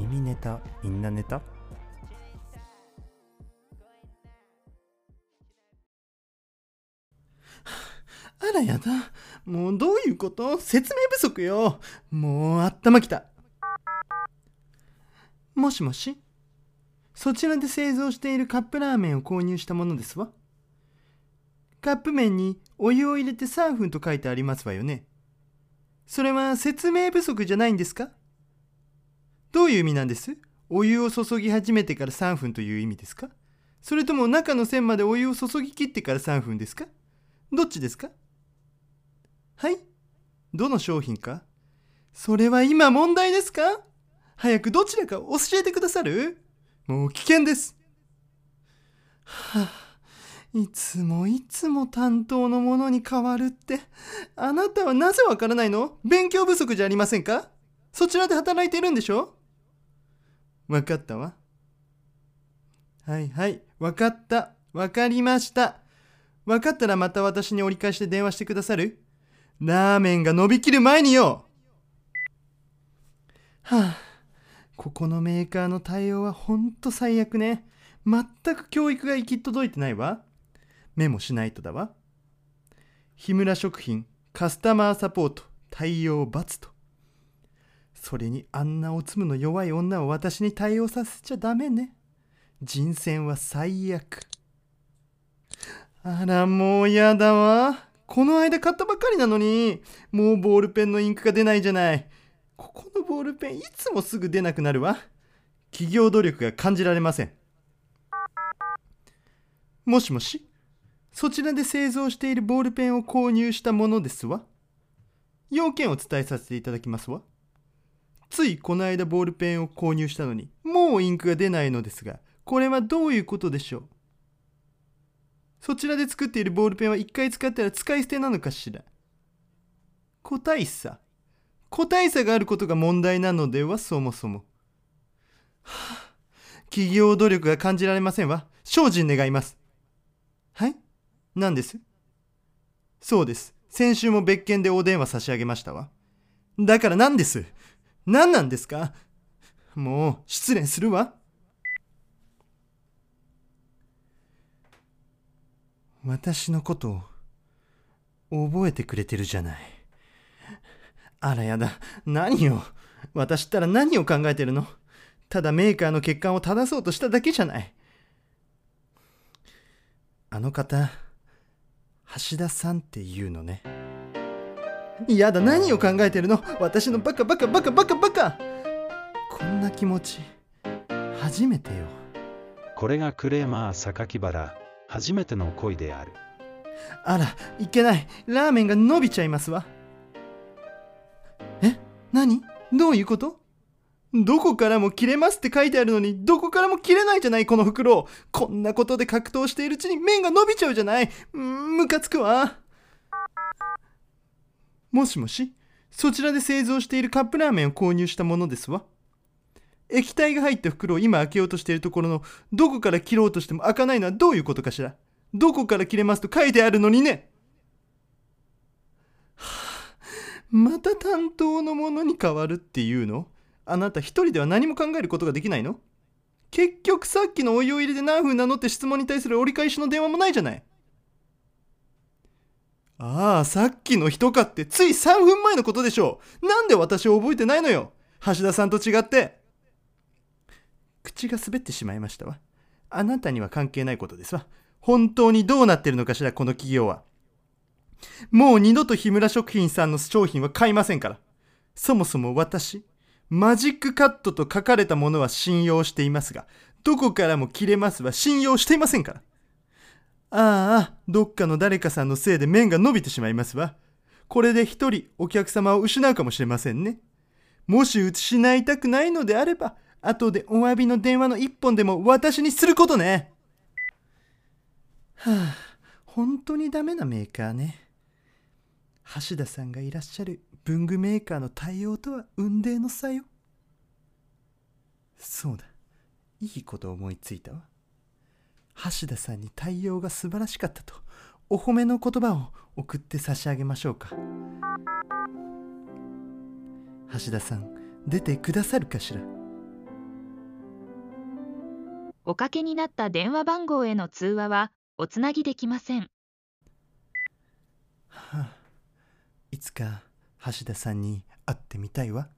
耳ネタ？みんなネタ？あらやだ。もうどういうこと？説明不足よ。もう頭きた。もしもし？そちらで製造しているカップラーメンを購入したものですわ。カップ麺にお湯を入れて3分と書いてありますわよね。それは説明不足じゃないんですか？どういう意味なんです？お湯を注ぎ始めてから3分という意味ですか？それとも中の線までお湯を注ぎ切ってから3分ですか？どっちですか？はい？どの商品か？それは今問題ですか？早くどちらか教えてくださる？もう危険です。はあ、いつもいつも担当のものに変わるって、あなたはなぜわからないの？勉強不足じゃありませんか？そちらで働いているんでしょ？わかったわ。はいはい、わかった。わかりました。わかったらまた私に折り返して電話してくださる？ラーメンが伸びきる前によはあ、ここのメーカーの対応はほんと最悪ね。全く教育が行き届いてないわ。メモしないとだわ。日村食品カスタマーサポート対応×と。それにあんなおつむの弱い女を私に対応させちゃダメね。人選は最悪。あら、もうやだわ。この間買ったばかりなのに、もうボールペンのインクが出ないじゃない。ここのボールペンいつもすぐ出なくなるわ。企業努力が感じられません。もしもしそちらで製造しているボールペンを購入したものですわ。要件を伝えさせていただきますわ。ついこの間ボールペンを購入したのに、もうインクが出ないのですが、これはどういうことでしょう？そちらで作っているボールペンは一回使ったら使い捨てなのかしら？個体差。個体差があることが問題なのでは、そもそも。はあ、企業努力が感じられませんわ。精進願います。はい？何です？そうです。先週も別件でお電話差し上げましたわ。だから何です？何なんですか？もう失礼するわ。私のこと覚えてくれてるじゃない。あらやだ。何よ。私ったら何を考えてるの？ただメーカーの欠陥を正そうとしただけじゃない。あの方、橋田さんっていうのね。やだ、何を考えてるの？私のバカバカバカバカバカ。こんな気持ち、初めてよ。これがクレーマー榊原。初めての恋である。あらいけない。ラーメンが伸びちゃいますわ。え？何？どういうこと？どこからも切れますって書いてあるのにどこからも切れないじゃないこの袋。こんなことで格闘しているうちに麺が伸びちゃうじゃない。んムカつくわもしもしそちらで製造しているカップラーメンを購入したものですわ。液体が入った袋を今開けようとしているところのどこから切ろうとしても開かないのはどういうことかしら。どこから切れますと書いてあるのにね、はあ、また担当のものに変わるっていうの？あなた一人では何も考えることができないの？結局さっきのお湯を入れて何分なのって質問に対する折り返しの電話もないじゃない。ああ、さっきの人かってつい3分前のことでしょう。なんで私を覚えてないのよ。橋田さんと違って。口が滑ってしまいましたわ。あなたには関係ないことですわ。本当にどうなってるのかしら、この企業は。もう二度と日村食品さんの商品は買いませんから。そもそも私、マジックカットと書かれたものは信用していますが、どこからも切れますは信用していませんから。ああ、どっかの誰かさんのせいで麺が伸びてしまいますわ。これで一人お客様を失うかもしれませんね。もし失いたくないのであれば、後でお詫びの電話の一本でも私にすることね。はあ、本当にダメなメーカーね。橋田さんがいらっしゃる文具メーカーの対応とは雲泥の差よ。そうだ。いいこと思いついたわ。橋田さんに対応が素晴らしかったとお褒めの言葉を送って差し上げましょうか。橋田さん、出てくださるかしら？おかけになった電話番号への通話はおつなぎできません。はあ、いつか橋田さんに会ってみたいわ。